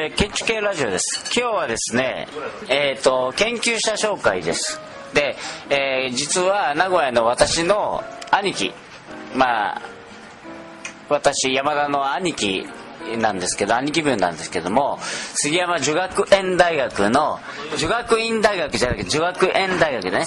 はい、えー、建築系ラジオです。今日はですね、えっ、と、研究者紹介です。で、えー実は名古屋の私の兄貴、まあ、私、山田の兄貴なんですけど、兄貴分なんですけども、杉山女学園大学の、女学院大学じゃなくて、女学園大学ね。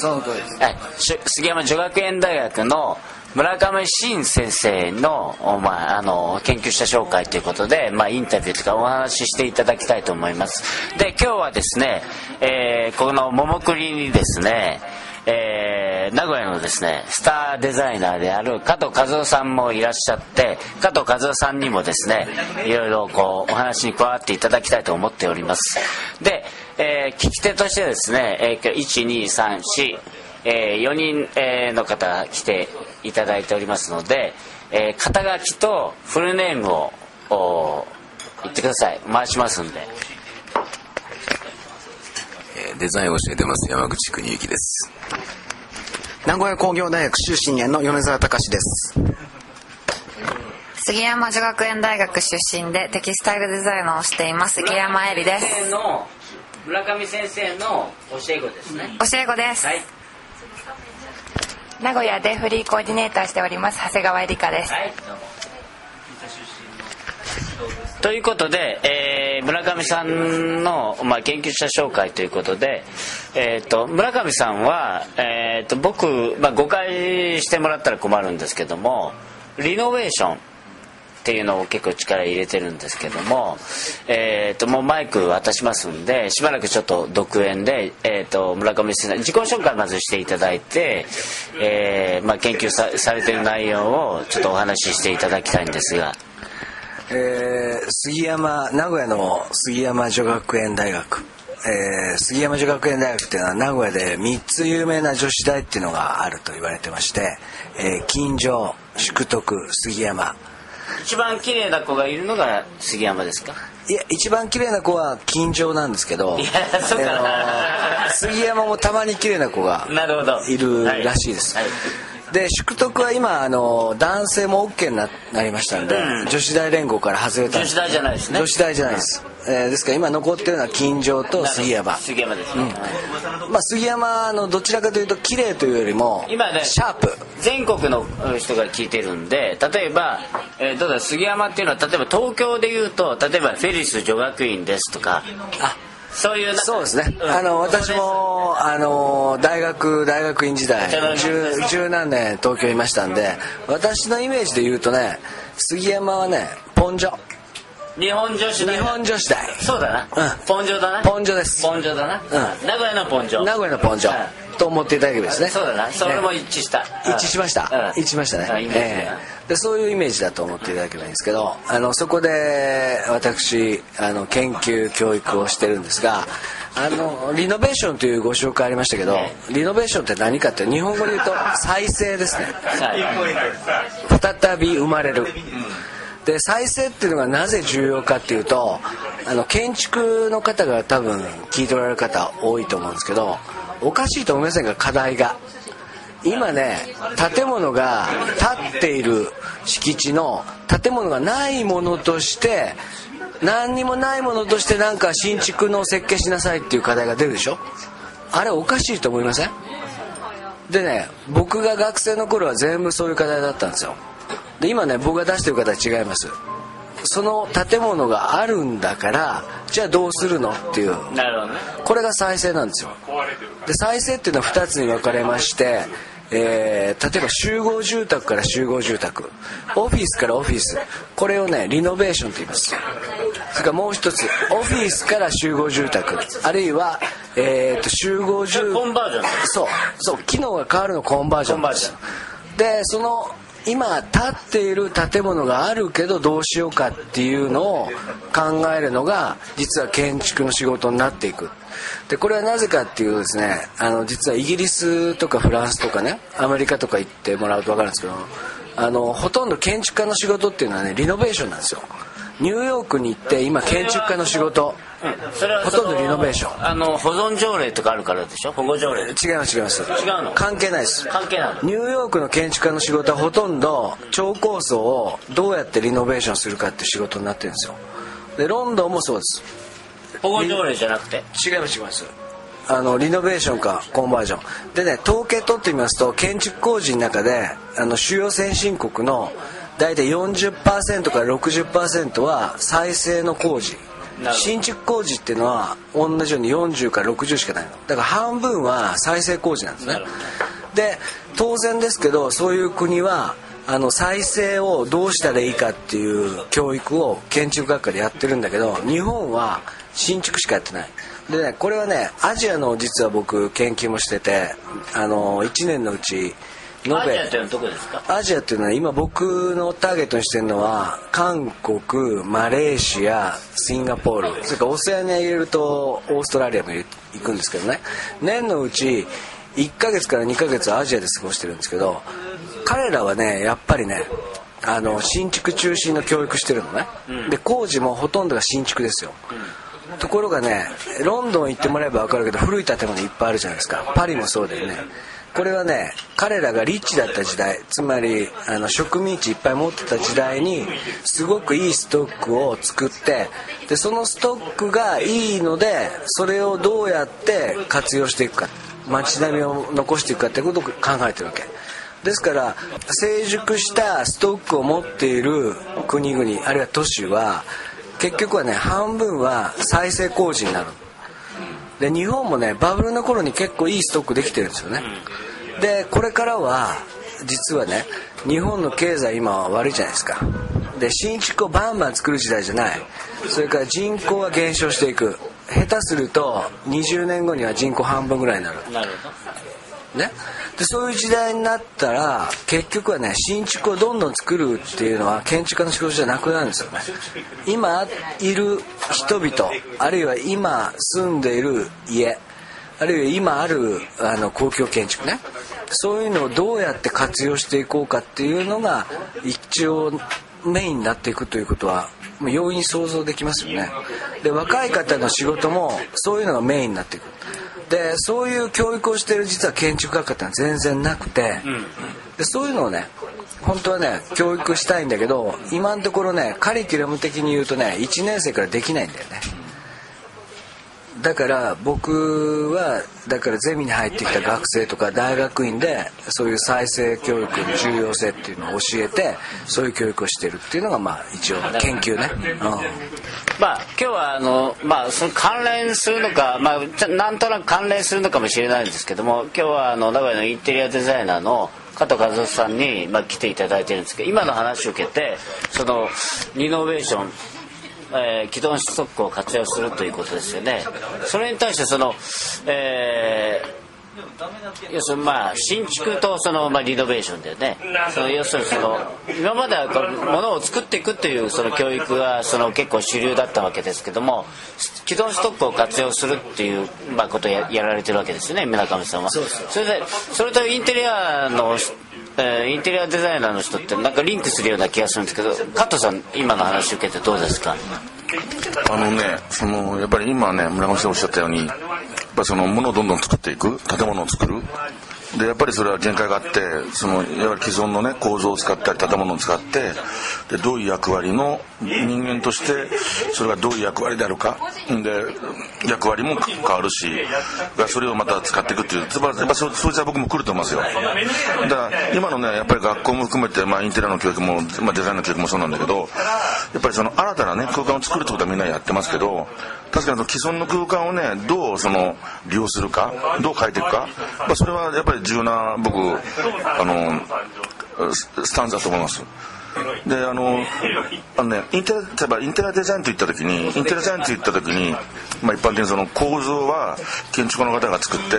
はい、し杉山女学園大学の村上真先生の、まあ、あの研究者紹介ということで、まあ、インタビューとかお話ししていただきたいと思います。で今日はですね、えーこの桃栗にですねえー名古屋のですねスターデザイナーである加藤和夫さんもいらっしゃって加藤和夫さんにもですねいろいろこうお話に加わっていただきたいと思っております。で、えー聞き手としてですね、えー、1234え4人、えーの方が来ていただいておりますので、えー肩書きとフルネームをお言ってください。回しますんで。えーデザインを教えてます。山口邦之です。名古屋工業大学修身園の米沢隆です。杉山女学園大学出身でテキスタイルデザイナーをしています杉山絵里です。先生の村上先生の教え子ですね。教え子です、はい名古屋でフリーコーディネーターしております長谷川えりかです。はいということで、えー村上さんの、まあ、研究者紹介ということで、えー、と村上さんは、えー、と僕、まあ、誤解してもらったら困るんですけどもリノベーションっていうのを結構力入れてるんですけども、えー、ともうマイク渡しますんでしばらくちょっと独演で、えー、と村上先生自己紹介まずしていただいて、えーまあ、研究さされてる内容をちょっとお話ししていただきたいんですが。えー杉山名古屋の杉山女学園大学、えー杉山女学園大学っていうのは名古屋で3つ有名な女子大っていうのがあると言われてまして、えー金城淑徳杉山一番綺麗な子がいるのが杉山ですか？いや一番綺麗な子は金城なんですけどいやそうかな。あのー杉山もたまに綺麗な子がいるらしいです、はいで淑徳は今あの男性も OK にななりましたんで、うん。女子大連合から外れた女子大じゃないですね。女子大じゃないです、えーですから今残ってるのは金城と杉山。杉山ですね、まあ、杉山のどちらかというと綺麗というよりも今ねシャープ。全国の人が聞いてるんで例えば、えーどうだ杉山っていうのは例えば東京で言うと例えばフェリス女学院ですとかあそういうなそうですね、うん。あの私もあの大学大学院時代十十何年東京いましたんで私のイメージで言うとね杉山はねポンジョ。日本女子大日本女子大そうだな、うん。ポンジョだな。ポンジョです。ポンジョだな、うん。名古屋のポンジョ。名古屋のポンジョと思っていただければですね。そうだな。それも一致した、一致しました、うん。一致しましたね、ええ。でそういうイメージだと思っていただければいいんですけどあのそこで私あの研究教育をしてるんですがあのリノベーションというご紹介ありましたけどリノベーションって何かって日本語で言うと 再生ですね。はい。再び生まれる。で再生っていうのがなぜ重要かっていうとあの建築の方が多分聞いておられる方多いと思うんですけどおかしいと思いませんか？課題が。今ね建物が建っている敷地の建物がないものとして何にもないものとしてなんか新築の設計しなさいっていう課題が出るでしょ？あれおかしいと思いません？でね僕が学生の頃は全部そういう課題だったんですよ。で今ね僕が出してる課題違います。その建物があるんだからじゃあどうするのっていう。なるほどね。これが再生なんですよ。で再生っていうのは2つに分かれまして、えー例えば集合住宅から集合住宅オフィスからオフィスこれをねリノベーションと言います。それからもう一つオフィスから集合住宅あるいは、えーと集合住コンバージョン。そうそう機能が変わるのコンバージョンです。コン。でその今建っている建物があるけどどうしようかっていうのを考えるのが実は建築の仕事になっていく。でこれはなぜかっていうとですねあの実はイギリスとかフランスとかねアメリカとか行ってもらうと分かるんですけどあのほとんど建築家の仕事っていうのはねリノベーションなんですよ。ニューヨークに行って今建築家の仕事。それはほとんどリノベーション。あの保存条例とかあるからでしょ？保護条例。違います違います。違うの？関係ないです。関係ないの？ニューヨークの建築家の仕事はほとんど超高層をどうやってリノベーションするかって仕事になってるんですよ。でロンドンもそうです。保護条例じゃなくて？違います違います。あのリノベーションかコンバージョン。でね統計取ってみますと建築工事の中であの主要先進国の大体40%から60%は再生の工事新築工事っていうのは同じように40から60しかないの。だから半分は再生工事なんですね。で当然ですけどそういう国はあの再生をどうしたらいいかっていう教育を建築学科でやってるんだけど日本は新築しかやってない。でねこれはねアジアの実は僕研究もしててあの1年のうち延べ。アジアっていうのはどこですか？アジアっていうのは今僕のターゲットにしてるのは韓国マレーシアシンガポール。それからオセアニア入れるとオーストラリアも行くんですけどね。年のうち1ヶ月から2ヶ月はアジアで過ごしてるんですけど彼らはねやっぱりねあの新築中心の教育してるのね、で工事もほとんどが新築ですよ、ところがねロンドン行ってもらえば分かるけど古い建物いっぱいあるじゃないですか。パリもそうだよねこれはね彼らがリッチだった時代つまりあの植民地いっぱい持ってた時代にすごくいいストックを作ってでそのストックがいいのでそれをどうやって活用していくか街並みを残していくかってことを考えてるわけ。ですから成熟したストックを持っている国々あるいは都市は結局はね半分は再生工事になる。で日本もねバブルの頃に結構いいストックできてるんですよね。でこれからは実はね日本の経済今は悪いじゃないですか。で新築をバンバン作る時代じゃない。それから人口は減少していく。下手すると20年後には人口半分ぐらいになる。なるほね、でそういう時代になったら結局はね新築をどんどん作るっていうのは建築家の仕事じゃなくなるんですよね。今いる人々あるいは今住んでいる家あるいは今あるあの公共建築ね。そういうのをどうやって活用していこうかっていうのが一応メインになっていくということは容易に想像できますよね。で若い方の仕事もそういうのがメインになっていく。でそういう教育をしている実は建築学科ってのは全然なくて、でそういうのをね本当はね教育したいんだけど今のところねカリキュラム的に言うとね1年生からできないんだよねだから僕はだからゼミに入ってきた学生とか大学院でそういう再生教育の重要性っていうのを教えてそういう教育をしてるっていうのがまあ一応研究ね、うん。まあ今日はあのまあその関連するのかまあなんとなく関連するのかもしれないんですけども今日はあの名古屋のインテリアデザイナーの加藤和夫さんにまあ来ていただいてるんですけど今の話を受けてそのリノベーションえー、既存ストックを活用するということですよね。それに対してその、えー要するにまあ新築とそのまあリノベーションでね。その要するにその今まではこう物を作っていくというその教育がその結構主流だったわけですけども既存ストックを活用するっていうまあことをややられてるわけですよね村上さんは。それでそれとインテリアのえーインテリアデザイナーの人ってなんかリンクするような気がするんですけど加藤さん今の話を受けてどうですか？あのね、そのやっぱり今ね、村上さんおっしゃったように、やっぱその物をどんどん作っていく、建物を作る。で、やっぱりそれは限界があって、その、いわゆる既存のね、構造を使ったり、建物を使って、で、どういう役割の人間として、それがどういう役割であるか。で、役割も変わるし、がそれをまた使っていくっていう、やっぱそそいつは僕も来ると思いますよ。だから、今のね、やっぱり学校も含めて、まあ、インテリアの教育も、まあ、デザインの教育もそうなんだけど、やっぱりその新たなね、空間を作るってことはみんなやってますけど、確かにその既存の空間をね、どうその利用するか、どう変えていくか、まあ、それはやっぱり重要な、僕、あの、スタンスだと思います。で、あの、あのね、インテ、例えばインテリアデザインといったときに、インテリアデザインといったときに、まあ一般的にその構造は建築家の方が作って、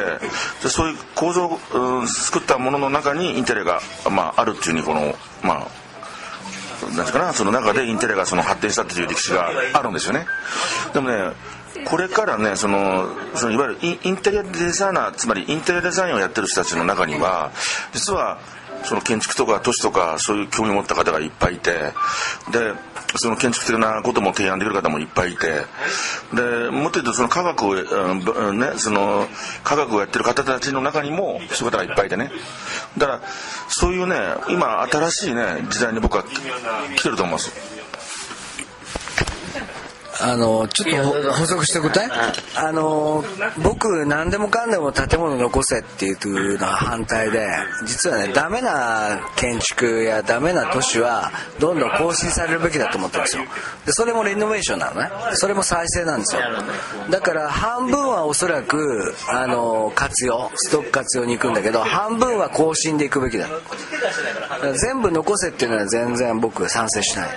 でそういう構造をうん作ったものの中にインテリアが、まああるっていうふうに、この、まあ、なんていうかな、その中でインテリアがその発展したっていう歴史があるんですよね。でもね、これからね、その、そのいわゆるインインテリアデザイナー、つまりインテリアデザインをやってる人たちの中には、実は、その建築とか都市とかそういう興味を持った方がいっぱいいて、で、その建築的なことも提案できる方もいっぱいいて、で、もっと言うとその科学を、うんね、その科学をやってる方たちの中にもそういう方がいっぱいいてね。だから、そういうね、今新しいね、時代に僕は来てると思います。あのちょっと補足しておくとねあの僕何でもかんでも建物残せっていうのは反対で実はねダメな建築やダメな都市はどんどん更新されるべきだと思ってるんですよ。でそれもリノベーションなのね。それも再生なんですよ。だから半分はおそらくあの活用ストック活用に行くんだけど半分は更新で行くべきだ。全部残せっていうのは全然僕賛成しない。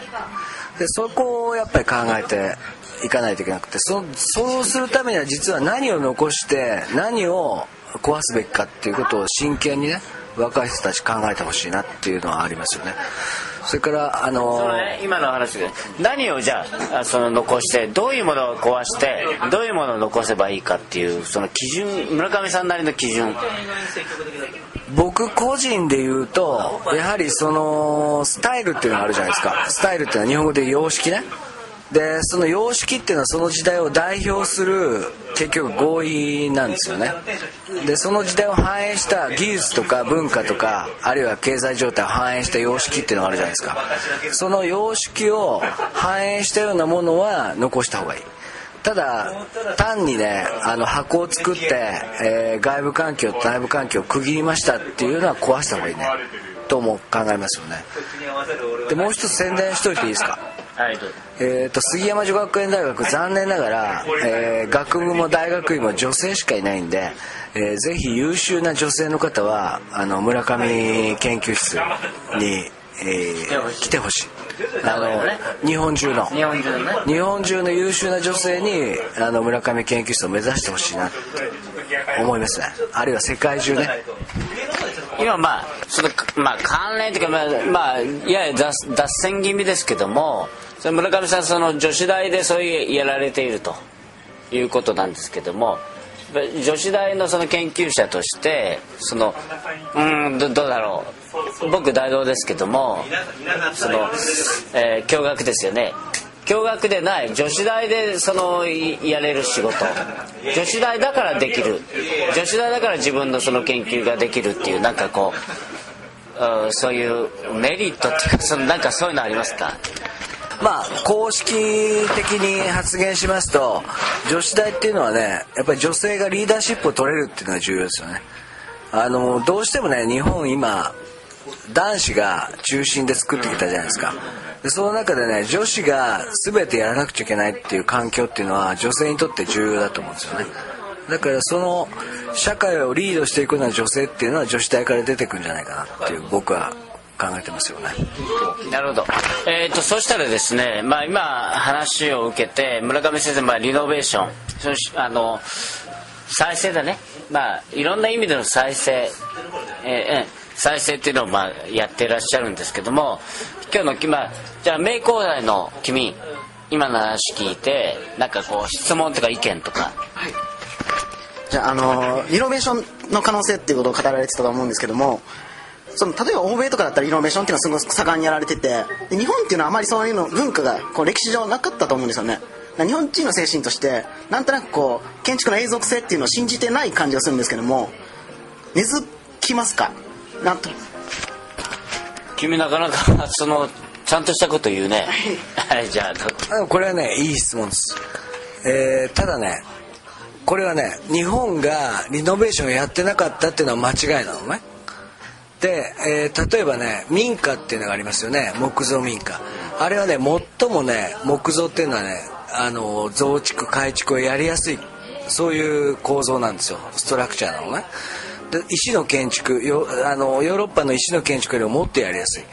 でそこをやっぱり考えていかないといけなくてそそうするためには実は何を残して何を壊すべきかっていうことを真剣にね若い人たち考えてほしいなっていうのはありますよね。それからあのそのね今の話で何をじゃあその残してどういうものを壊してどういうものを残せばいいかっていうその基準村上さんなりの基準。僕個人で言うとやはりそのスタイルっていうのがあるじゃないですか。スタイルっていうのは日本語で様式ねでその様式っていうのはその時代を代表する結局合意なんですよね。でその時代を反映した技術とか文化とかあるいは経済状態を反映した様式っていうのがあるじゃないですか。その様式を反映したようなものは残した方がいい。ただ単にねあの箱を作って、えー外部環境と内部環境を区切りましたっていうのは壊した方がいいね。とも考えますよね。でもう一つ宣伝しといていいですか？はいえー、と杉山女学園大学残念ながら、えー学部も大学院も女性しかいないんで、えーぜひ優秀な女性の方はあの村上研究室に、えー来てほしい。あの日本中の日本中のね日本中の優秀な女性にあの村上研究室を目指してほしいなって思いますね。あるいは世界中ね。今まあそのまあ関連というかまあ、まあ、やや脱脱線気味ですけどもその村上さんその女子大でそういうやられていると。いうことなんですけども。女子大のその研究者としてそのうんどうだろう。僕大道ですけどもその、えー共学ですよね。共学でない。女子大でそのやれる仕事。女子大だからできる。女子大だから自分のその研究ができるっていうなんかこううそういうメリットっていうかそのなんかそういうのありますか？まあ公式的に発言しますと女子大っていうのはねやっぱり女性がリーダーシップを取れるっていうのが重要ですよね。あのどうしてもね日本今男子が中心で作ってきたじゃないですか。でその中でね女子が全てやらなくちゃいけないっていう環境っていうのは女性にとって重要だと思うんですよね。だからその社会をリードしていくような女性っていうのは女子大から出てくるんじゃないかなっていう僕は考えてますよね。なるほど。えっ、と、そしたらですね、まあ今話を受けて、村上先生、まあリノベーション、そしあの、再生だね。まあいろんな意味での再生、えーえー再生っていうのをまあやってらっしゃるんですけども、今日の、まあ、じゃあ名工大の君、今の話聞いて、なんかこう質問とか意見とか、じゃあ、あのリノベーションの可能性っていうことを語られてたと思うんですけどもその例えば欧米とかだったらリノベーションっていうのはすごく盛んにやられててで日本っていうのはあまりそういうの文化がこう歴史上なかったと思うんですよね。日本人の精神としてなんとなくこう建築の永続性っていうのを信じてない感じがするんですけども根付きますか？なんと。君なかなかその、ちゃんとしたこと言うね。はい、じゃあ、これはねいい質問です、えーただねこれはね日本がリノベーションをやってなかったっていうのは間違いなのねで、えー例えばね民家っていうのがありますよね。木造民家。あれはね最もね木造っていうのはねあの増築改築をやりやすい。そういう構造なんですよ。ストラクチャーなのね。で石の建築よあのヨーロッパの石の建築よりももっとやりやすい。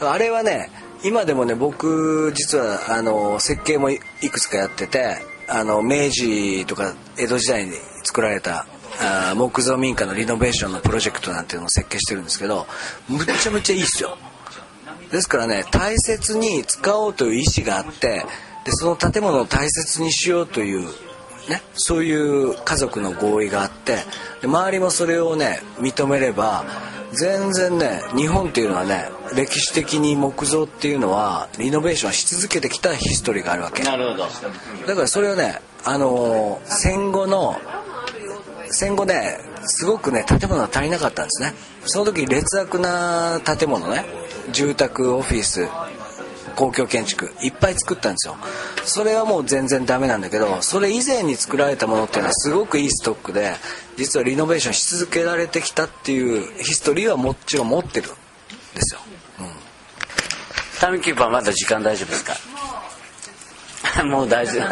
あれはね今でもね僕実はあの設計もいくつかやっててあの明治とか江戸時代に作られたあー木造民家のリノベーションのプロジェクトなんていうのを設計してるんですけどむっちゃむっちゃいいっすよですからね大切に使おうという意思があってでその建物を大切にしようというねそういう家族の合意があってで周りもそれをね認めれば全然ね日本っていうのはね歴史的に木造っていうのはリノベーションし続けてきたヒストリーがあるわけなるほど。だからそれをねあのー戦後の戦後ねすごくね建物が足りなかったんですね。その時劣悪な建物ね住宅オフィス公共建築いっぱい作ったんですよ。それはもう全然ダメなんだけどそれ以前に作られたものっていうのはすごくいいストックで実はリノベーションし続けられてきたっていうヒストリーはもちろん持ってるんですよ。タイムキーパーまだ時間大丈夫ですか？もう大丈夫。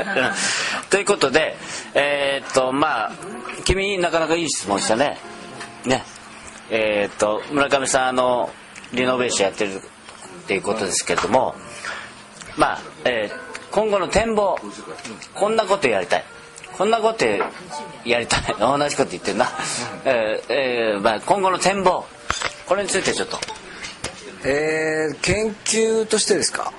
ということでえーっとまあ君なかなかいい質問したね。ね。えーっと村上さんあのリノベーションやってるっていうことですけれどもまあ、えー今後の展望こんなことやりたい。こんなことやりたい。同じこと言ってるな、えーえーまあ、今後の展望これについてちょっと。えー、研究としてですか？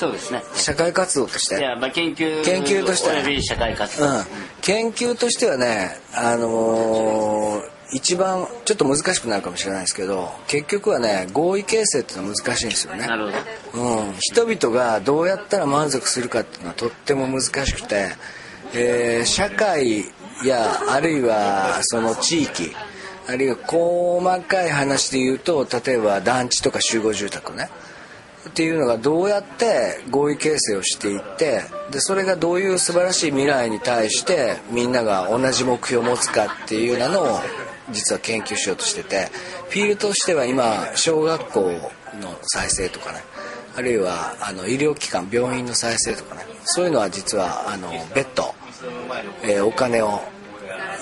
そうですね。社会活動として。いやまあ研究研究として。社会活動、うん、研究としてはね、あのー一番ちょっと難しくなるかもしれないですけど結局はね合意形成ってのは難しいんですよね。なるほど。うん、人々がどうやったら満足するかっていうのはとっても難しくて、えー社会やあるいはその地域あるいは細かい話で言うと例えば団地とか集合住宅ねっていうのがどうやって合意形成をしていってでそれがどういう素晴らしい未来に対してみんなが同じ目標を持つかっていうようなのを実は研究しようとしててフィールとしては今小学校の再生とかねあるいはあの医療機関病院の再生とかねそういうのは実はあの別途、えーお金を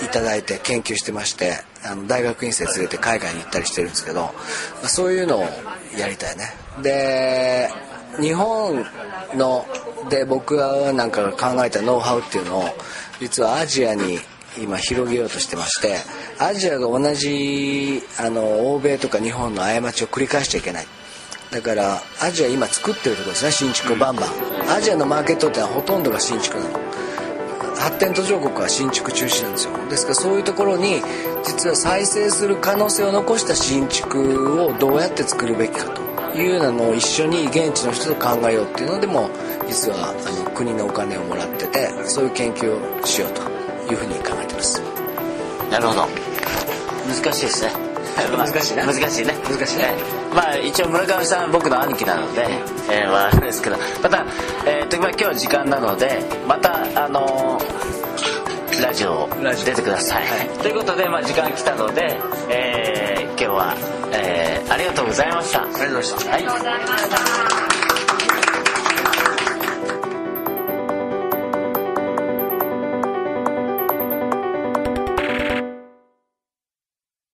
いただいて研究してましてあの大学院生連れて海外に行ったりしてるんですけど、まあそういうのをやりたいね。で日本ので僕なんかが考えたノウハウっていうのを実はアジアに今広げようとしてましてアジアが同じあの欧米とか日本の過ちを繰り返しちゃいけない。だからアジア今作ってるとこですね新築バンバン。アジアのマーケットってのはほとんどが新築なの。発展途上国は新築中止なんですよ。ですからそういうところに実は再生する可能性を残した新築をどうやって作るべきかと。いうようなのを一緒に現地の人と考えようっていうのでも実はあの国のお金をもらっててそういう研究をしようというふうに考えてます。なるほど。難しいですね。難しいな。難しいね。難しいねえーまあ一応村上さんは僕の兄貴なので、えーまああれですけど。また、えーとまあ今日は時間なのでまたあのーラジオ出てください、ということで、まあ、時間来たので、えー今日は、えーありがとうございました。ありがとうございました、はい